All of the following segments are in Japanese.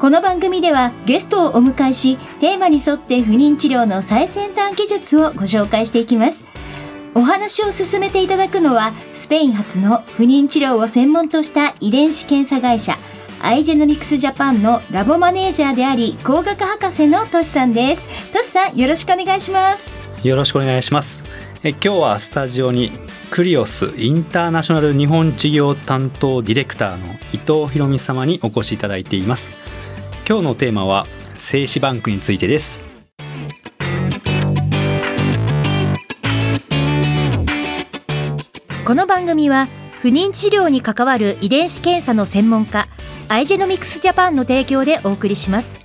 この番組ではゲストをお迎えしテーマに沿って不妊治療の最先端技術をご紹介していきます。お話を進めていただくのはスペイン発の不妊治療を専門とした遺伝子検査会社アイジェノミクスジャパンのラボマネージャーであり工学博士のトシさんです。トシさんよろしくお願いします。よろしくお願いします。え今日はスタジオにクリオスインターナショナル日本事業担当ディレクターの伊藤博美様にお越しいただいています。今日のテーマは精子バンクについてです。この番組は不妊治療に関わる遺伝子検査の専門家アイジェノミクスジャパンの提供でお送りします。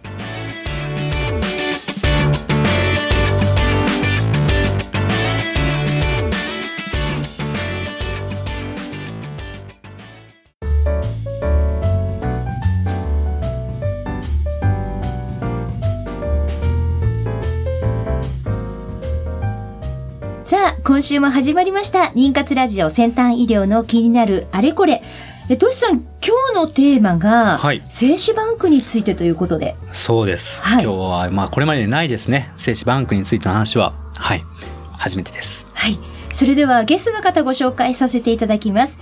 今週も始まりました。妊活ラジオ先端医療の気になるあれこれ。えトシさん今日のテーマが、はい。精子バンクについてということで。そうです、はい。今日はまあこれまでにないですね。精子バンクについての話ははい。初めてです。はい。それではゲストの方ご紹介させていただきます。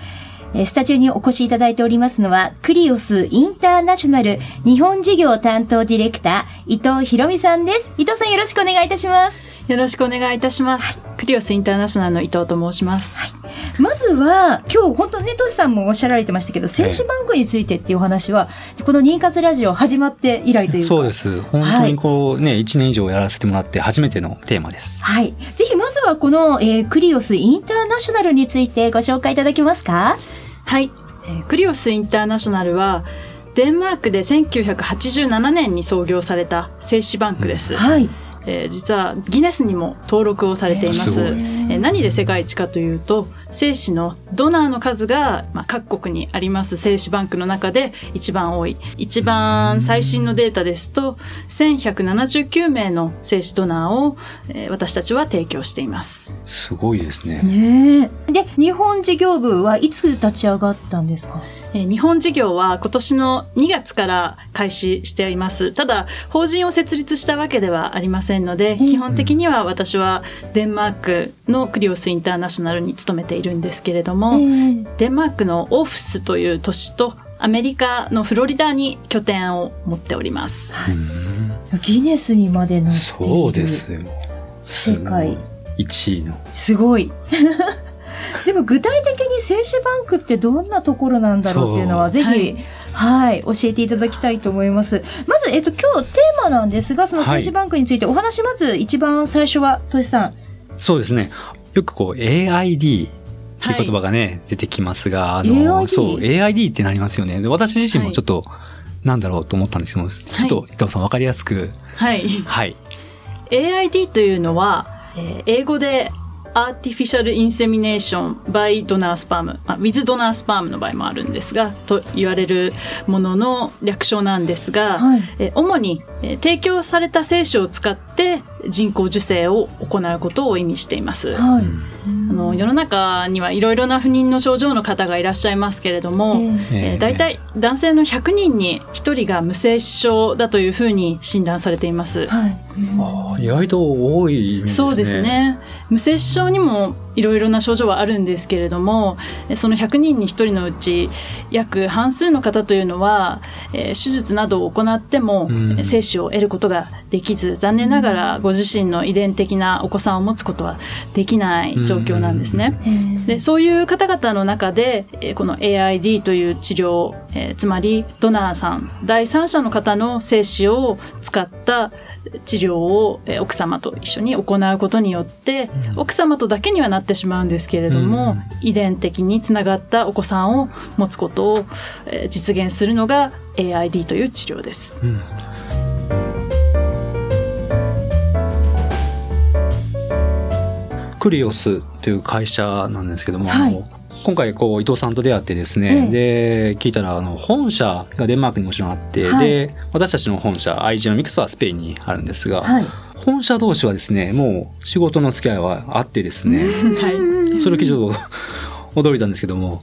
えースタジオにお越しいただいておりますのは、クリオスインターナショナル日本事業担当ディレクター、伊藤博美さんです。伊藤さんよろしくお願いいたします。よろしくお願いいたします。クリオスインターナショナルの伊藤と申します。まずは、今日本当ね、トシさんもおっしゃられてましたけど、精子バンクについてっていうお話は、この妊活ラジオ始まって以来というか。そうです本当にこうね、1年以上やらせてもらって初めてのテーマですはい。ぜひまずはこの、えークリオスインターナショナルについてご紹介いただけますか？はい、えークリオスインターナショナルはデンマークで1987年に創業された精子バンクです。はい。えー実はギネスにも登録をされています。えー何で世界一かというと精子のドナーの数が、まあ、各国にあります精子バンクの中で一番多い一番最新のデータですと1179名の精子ドナーを、えー私たちは提供しています。すごいですねねえ。で、日本事業部はいつ立ち上がったんですか？えー日本事業は今年の2月から開始しています。ただ、法人を設立したわけではありませんので、基本的には私はデンマークのクリオスインターナショナルに勤めているんですけれども、デンマークのオーフスという都市とアメリカのフロリダに拠点を持っております。うんギネスにまで載っている。そうですよすごい世界1位のすごい。でも具体的に精子バンクってどんなところなんだろうっていうのはぜひ、ははいい、教えていただきたいと思います。まず、えっと、今日テーマなんですが、その精子バンクについてお話、まず一番最初は、としさん。そうですねよくこう AID っていう言葉がね、出てきますが、あの、AID そう、AID ってなりますよね。で私自身もちょっと、なんだろうと思ったんですけど、ちょっと伊藤さんわかりやすく、はい。はい。AID というのは、えー英語でアーティフィシャルインセミネーション by ドナースパーム、まあ、with ドナスパームの場合もあるんですが、と言われるものの略称なんですが、はい、え主に、え、提供された精子を使って、人工授精を行うことを意味しています。はい。あの世の中にはいろいろな不妊の症状の方がいらっしゃいますけれども、ええー、大体男性の100人に1人が無精子症だというふうに診断されています。はい。あー意外と多いんですね。そうです。ね無精子症にもいろいろな症状はあるんですけれどもえその100人に1人のうち約半数の方というのは、えー手術などを行っても、精子を得ることができず残念ながらご自身の遺伝的なお子さんを持つことはできない状況なんですね。でそういう方々の中で、えーこの AID という治療、えーつまりドナーさん第三者の方の精子を使った治療を、えー奥様と一緒に行うことによって、奥様とだけにはなってしまうんですけれども、遺伝的につながったお子さんを持つことを、えー実現するのが AID という治療です。うん。クリオスという会社なんですけども、はい。あの今回こう伊藤さんと出会ってですね、で聞いたらあの本社がデンマークにもちろんあって、はいで私たちの本社 IG のミックスはスペインにあるんですが、はい。本社同士はですねもう仕事の付き合いはあってですね、はい。それを聞いてちょっと驚いたんですけども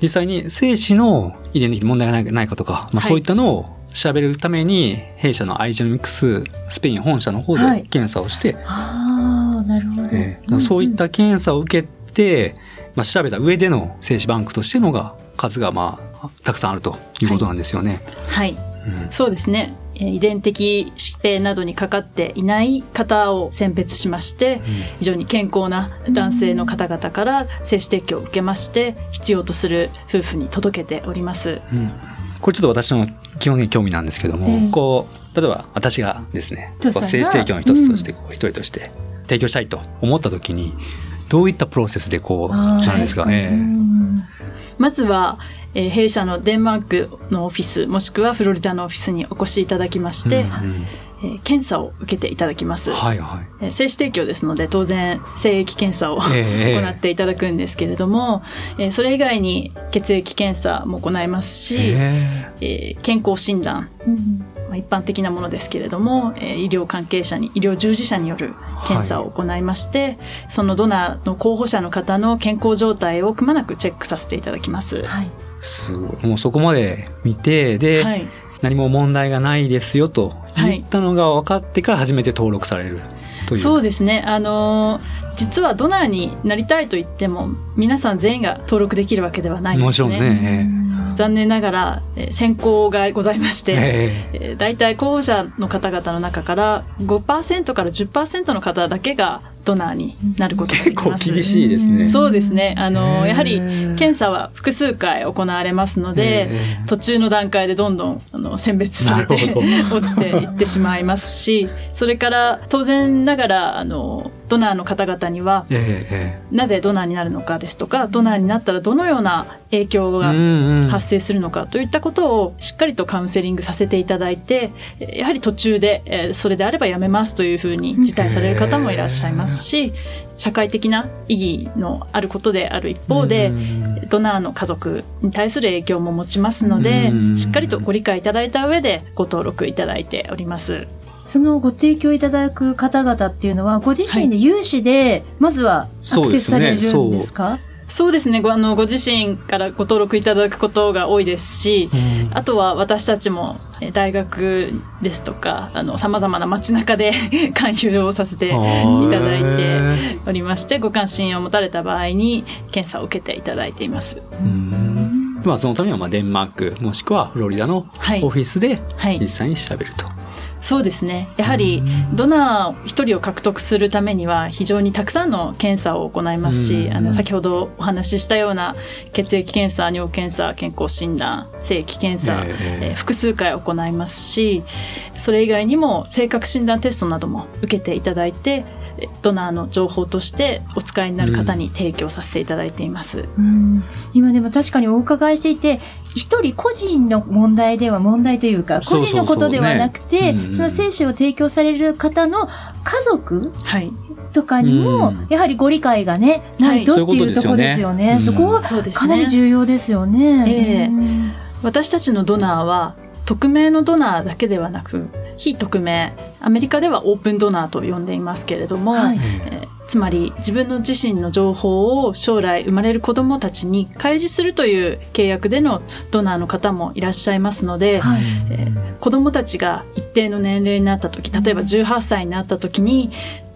実際に精子の遺伝的に問題がないかとか、まあ、はいそういったのを調べるために弊社の IG のミックススペイン本社の方ではい検査をして、ああ、なるほど。えーそういった検査を受けて、まあ、調べた上での精子バンクとしてのが数がまあたくさんあるということなんですよね。はい。うんそうですね。えー遺伝的疾病などにかかっていない方を選別しまして、非常に健康な男性の方々から精子提供を受けまして、必要とする夫婦に届けております。うんこれちょっと私の基本的に興味なんですけども、ええこう例えば私がですね精子提供の一つとしてこう一人として提供したいと思った時にどういったプロセスでこうなんですか？ね。うんまずは、えー弊社のデンマークのオフィス、もしくはフロリダのオフィスにお越しいただきまして、うんうん。えー検査を受けていただきます。はいはえー精子提供ですので、当然、精液検査を行っていただくんですけれども、えーそれ以外に血液検査も行いますし、え。えー健康診断、うんまあ、一般的なものですけれども、えー医療関係者に、医療従事者による検査を行いまして、そのドナーの候補者の方の健康状態をくまなくチェックさせていただきます。はい。えすごいもうそこまで見てで、はい。何も問題がないですよと言ったのが分かってから初めて登録されるという。そうですね。あのー実はドナーになりたいと言っても、皆さん全員が登録できるわけではないんですね。もちろんね。残念ながら、えー選考がございまして、えええー大体候補者の方々の中から5%から10%の方だけがドナーになることがで結構きます。厳しいですね。そうですね。あの、やはり検査は複数回行われますので、ええ途中の段階でどんどんあの選別されて 落ちていってしまいますし、それから当然ながらあのドナーの方々にはなぜドナーになるのかですとか、ドナーになったらどのような影響が発生するのかといったことをしっかりとカウンセリングさせていただいて、えーやはり途中で、えーそれであればやめますというふうに辞退される方もいらっしゃいますし、社会的な意義のあることである一方で、ドナーの家族に対する影響も持ちますのでうん、しっかりとご理解いただいた上でご登録いただいております。そのご提供いただく方々っていうのは、ご自身で有志で、まずはアクセスされるんですか？そう。ですね。ごあのご自身からご登録いただくことが多いですし、うん。あとは私たちもえー大学ですとか、あの、様々な街中で 勧誘をさせていただいておりまして、ご関心を持たれた場合に検査を受けていただいています。うん。まあそのためにはまあデンマークもしくはフロリダのはい。オフィスではい。実。際に調べると。そうですね。やはり、ドナー一人を獲得するためには非常にたくさんの検査を行いますし、うんあの、先ほどお話ししたような血液検査、尿検査、健康診断、精液検査、えええー複数回行いますし、それ以外にも性格診断テストなども受けていただいて、えドナーの情報としてお使いになる方に提供させていただいています。うん今でも確かにお伺いしていて、一人個人の問題では問題というか、個人のことではなくて、その精子を提供される方の家族はい。とかにもうん、やはりご理解がね、ないとっていうところですよね。そこは。かなり重要ですよね。私たちのドナーは匿名のドナーだけではなく非匿名アメリカではオープンドナーと呼んでいますけれども、はい。えーつまり自分の自身の情報を将来生まれる子どもたちに開示するという契約でのドナーの方もいらっしゃいますので、はい。えー子どもたちが一定の年齢になった時例えば18歳になった時に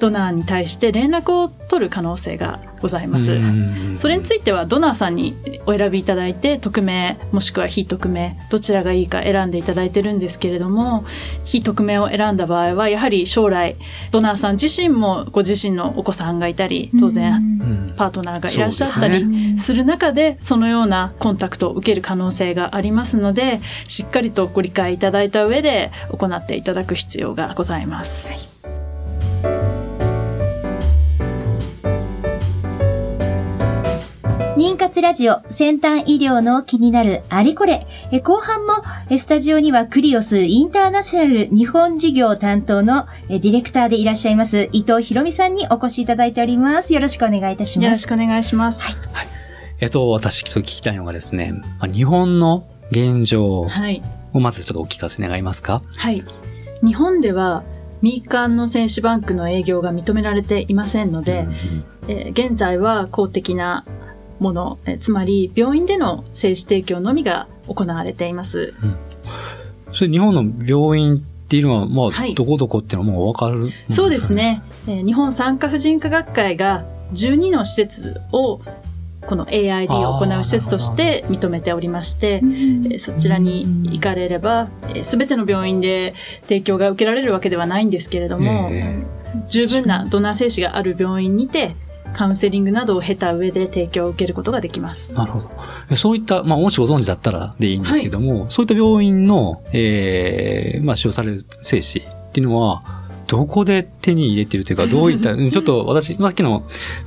ドナーに対して連絡を取る可能性がございます。うんそれについてはドナーさんにお選びいただいて匿名もしくは非匿名どちらがいいか選んでいただいてるんですけれども非匿名を選んだ場合はやはり将来ドナーさん自身もご自身のお子さんがいたり当然うん。パートナーがいらっしゃったりする中でそのようなコンタクトを受ける可能性がありますのでしっかりとご理解いただいた上で行っていただく必要がございます。妊活ラジオ先端医療の気になるあれこれ。え後半もえスタジオにはクリオスインターナショナル日本事業担当のえディレクターでいらっしゃいます伊藤博美さんにお越しいただいております。よろしくお願いいたします。よろしくお願いします。えっと、私、ちょっと聞きたいのがですね、まあ日本の現状はい。をまずちょっとお聞かせ願いますか？はい。日本では民間の精子バンクの営業が認められていませんので、えー現在は公的なもの、えーつまり病院での精子提供のみが行われています。それ日本の病院っていうのは、まあ、はい。どこどこっていうのはもうわかる、そうです。ね、えー日本産科婦人科学会が12の施設をこの AID を行う施設として認めておりまして、えーそちらに行かれれば、すべての病院で提供が受けられるわけではないんですけれども、え。十分なドナー精子がある病院にて、カウンセリングなどを経た上で提供を受けることができます。なるほど。えそういった、まあ、もしご存知だったらでいいんですけども、そういった病院の、えーまあ、使用される精子っていうのは、どこで手に入れてるというか、どういった、ちょっと私、さっきの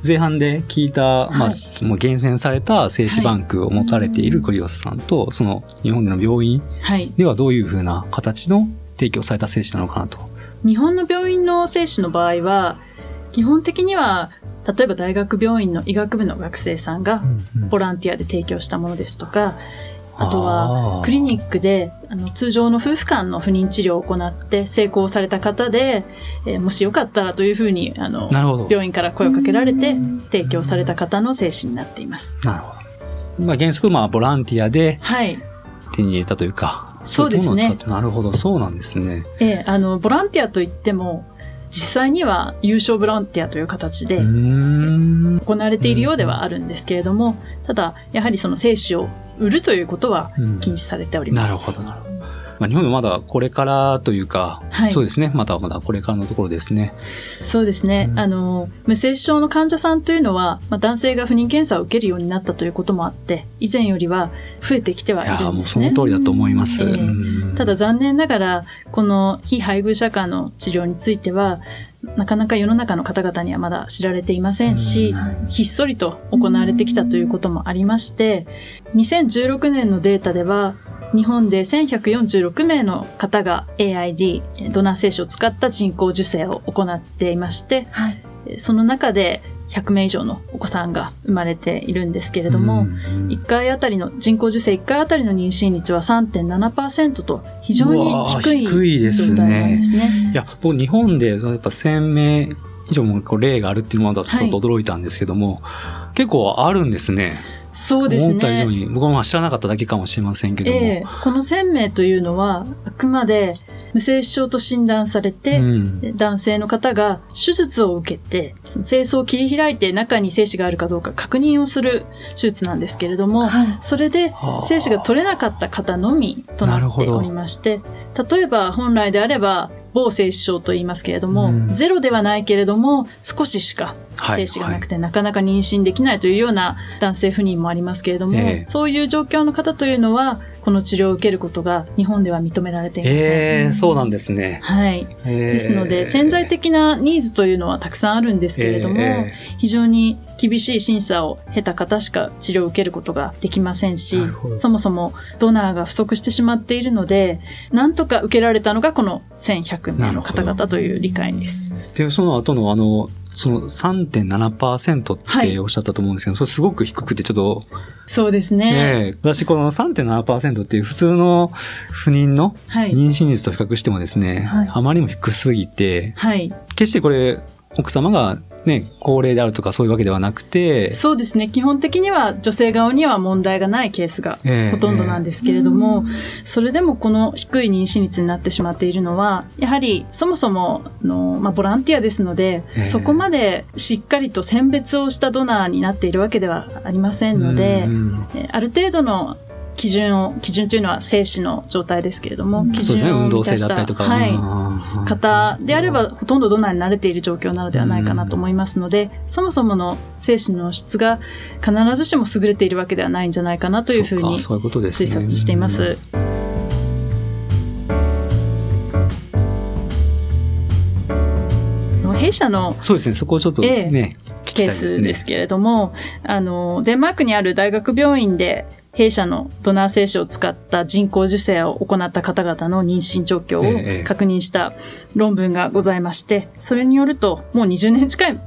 前半で聞いた、まはあ、もう厳選された精子バンクを持たれているクリオスさんと、その日本での病院はい。ではどういうふうな形の提供された精子なのかなと。日本の病院の精子の場合は、基本的には、例えば大学病院の医学部の学生さんがボランティアで提供したものですとか、あとはクリニックであの通常の夫婦間の不妊治療を行って成功された方で、えーもしよかったらというふうにあの。病院から声をかけられて提供された方の精子になっています。なるほど。まあ、原則、まあ、ボランティアではい。手に入れたというか、そうですねなるほど、そうなんですね。ええあの、ボランティアといっても、実際には優勝ボランティアという形で。行われているようではあるんですけれども、ただ、やはりその精子を売るということはうん禁止されております。なるほど、なるほど。まあ、日本もまだこれからというか、はいそうですね。まだまだこれからのところですね。そうですね。うんあの、無精子症の患者さんというのは、まあ、男性が不妊検査を受けるようになったということもあって、以前よりは増えてきてはいいやー、るんですね。もうその通りだと思います。ええうんただ残念ながら、この非配偶者間の治療については、なかなか世の中の方々にはまだ知られていませんし、ひっそりと行われてきたということもありまして、2016年のデータでは、日本で1146名の方が AID、ドナー精子を使った人工授精を行っていまして、はい。その中で100名以上のお子さんが生まれているんですけれども、うん1回あたりの人工授精1回あたりの妊娠率は3.7%と非常に低い低いですねすね。いや、僕日本で、やっぱ1000名以上もこう例があるっていうのはちょっと驚いたんですけども、結構あるんですね。そうです思った以上ね。に、僕はまあ知らなかっただけかもしれませんけども。ええこの1000名というのはあくまで無精子症と診断されて、うん男性の方が手術を受けて、精巣を切り開いて中に精子があるかどうか確認をする手術なんですけれども、はい。それではあ精子が取れなかった方のみとなっておりまして、例えば本来であれば、某精子症と言いますけれども、うんゼロではないけれども、少ししかはい精子がなくて、なかなか妊娠できないというような男性不妊もありますけれども、ええそういう状況の方というのは、この治療を受けることが日本では認められていません。ええそうなんですね。はい。でですので、潜在的なニーズというのはたくさんあるんですけれども、え非常に厳しい審査を経た方しか治療を受けることができませんしそもそもドナーが不足してしまっているので、なんとか受けられたのがこの1100名の方々という理解です。で、その後のあの、その3.7%っておっしゃったと思うんですけど、それすごく低くてちょっと、そうですね。ええ私この3.7%っていう普通の不妊のはい。妊娠率と比較してもですね、はいあまりにも低すぎて、はい。決してこれ、奥様がね、高齢であるとかそういうわけではなくて、そうですね。基本的には女性側には問題がないケースがええほとんどなんですけれども、それでもこの低い妊娠率になってしまっているのは、やはりそもそもの、まあ、ボランティアですので、ええ。そこまでしっかりと選別をしたドナーになっているわけではありませんのである程度の基準を、基準というのは精子の状態ですけれども、基準を運動性満たしただったりとか。はい、うん。方であればほとんどドナーに慣れている状況なのではないかなと思いますので、そもそもの精子の質が必ずしも優れているわけではないんじゃないかなというふうにそかそういうことですね。推察しています。弊社のそうですね、そこをちょっとえね、ケースですけれども、あの、デンマークにある大学病院で弊社のドナー精子を使った人工授精を行った方々の妊娠状況を確認した論文がございまして、それによると、もう20年近い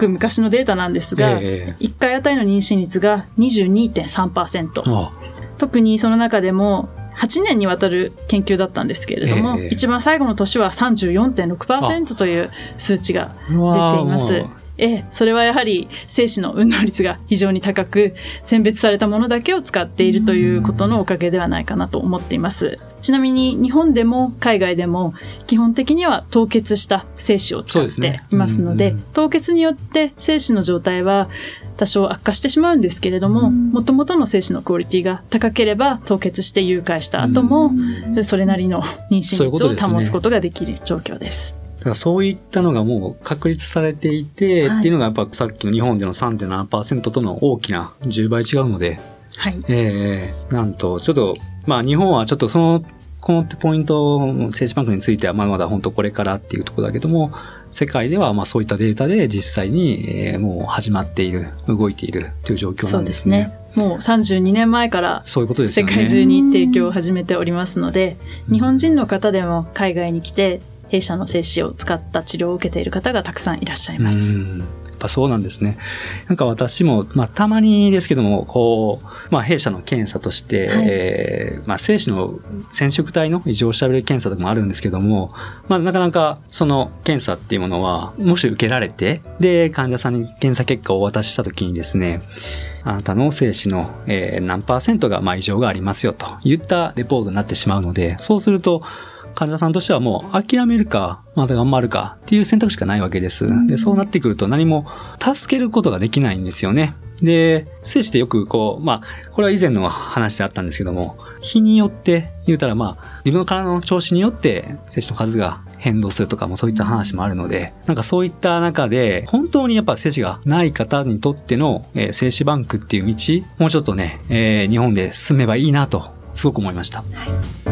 昔のデータなんですが、1回あたりの妊娠率が22.3%。特にその中でも8年にわたる研究だったんですけれども、一番最後の年は34.6%という数値が出ています。えそれはやはり精子の運動率が非常に高く選別されたものだけを使っているということのおかげではないかなと思っています。ちなみに日本でも海外でも基本的には凍結した精子を使っていますので、でね、凍結によって精子の状態は多少悪化してしまうんですけれども、もともとの精子のクオリティが高ければ凍結して誘拐した後も、それなりの妊娠率を保つことができる状況です。だからそういったのがもう確立されていて、はい、っていうのがやっぱさっきの日本での3.7%との大きな10倍違うので、はい。えー、なんと、ちょっと、まあ日本はちょっとその、このポイント、政治バンクについてはまだまだ本当これからっていうところだけども、世界ではまあそういったデータで実際に、えー、もう始まっている、動いているという状況なんですね。そうですね。もう32年前からそういうことです世界中に提供を始めておりますので、日本人の方でも海外に来て弊社の精子を使った治療を受けている方がたくさんいらっしゃいます。やっぱそうなんですね。なんか私も、まあ、たまにですけども、こう、まあ、弊社の検査として、はい、えー、まあ、精子の染色体の異常調べる検査とかもあるんですけども、まあ、なかなか、その検査っていうものは、もし受けられて、で、患者さんに検査結果をお渡ししたときにですね、あなたの精子の、えー、何パーセントが、まあ、異常がありますよといったレポートになってしまうので、そうすると、患者さんとしてはもう諦めるか、また頑張るかっていう選択しかないわけです。で、そうなってくると何も助けることができないんですよね。で、精子ってよくこう、まあ、これは以前の話であったんですけども、日によって言うたらまあ、自分の体の調子によって精子の数が変動するとかもそういった話もあるので、なんかそういった中で、本当にやっぱ精子がない方にとっての、えー、精子バンクっていう道、もうちょっとね、えー、日本で進めばいいなと、すごく思いました。はい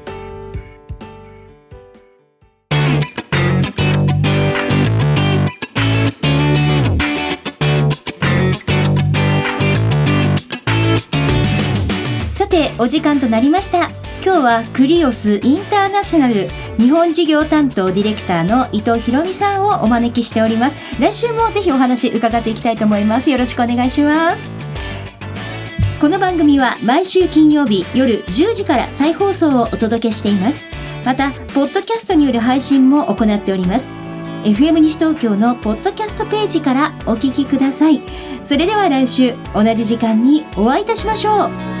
お時間となりました。今日はクリオスインターナショナル日本事業担当ディレクターの伊藤博美さんをお招きしております。来週もぜひお話伺っていきたいと思います。よろしくお願いします。この番組は毎週金曜日夜10時から再放送をお届けしています。またポッドキャストによる配信も行っております。FM 西東京のポッドキャストページからお聞きください。それでは来週同じ時間にお会いいたしましょう。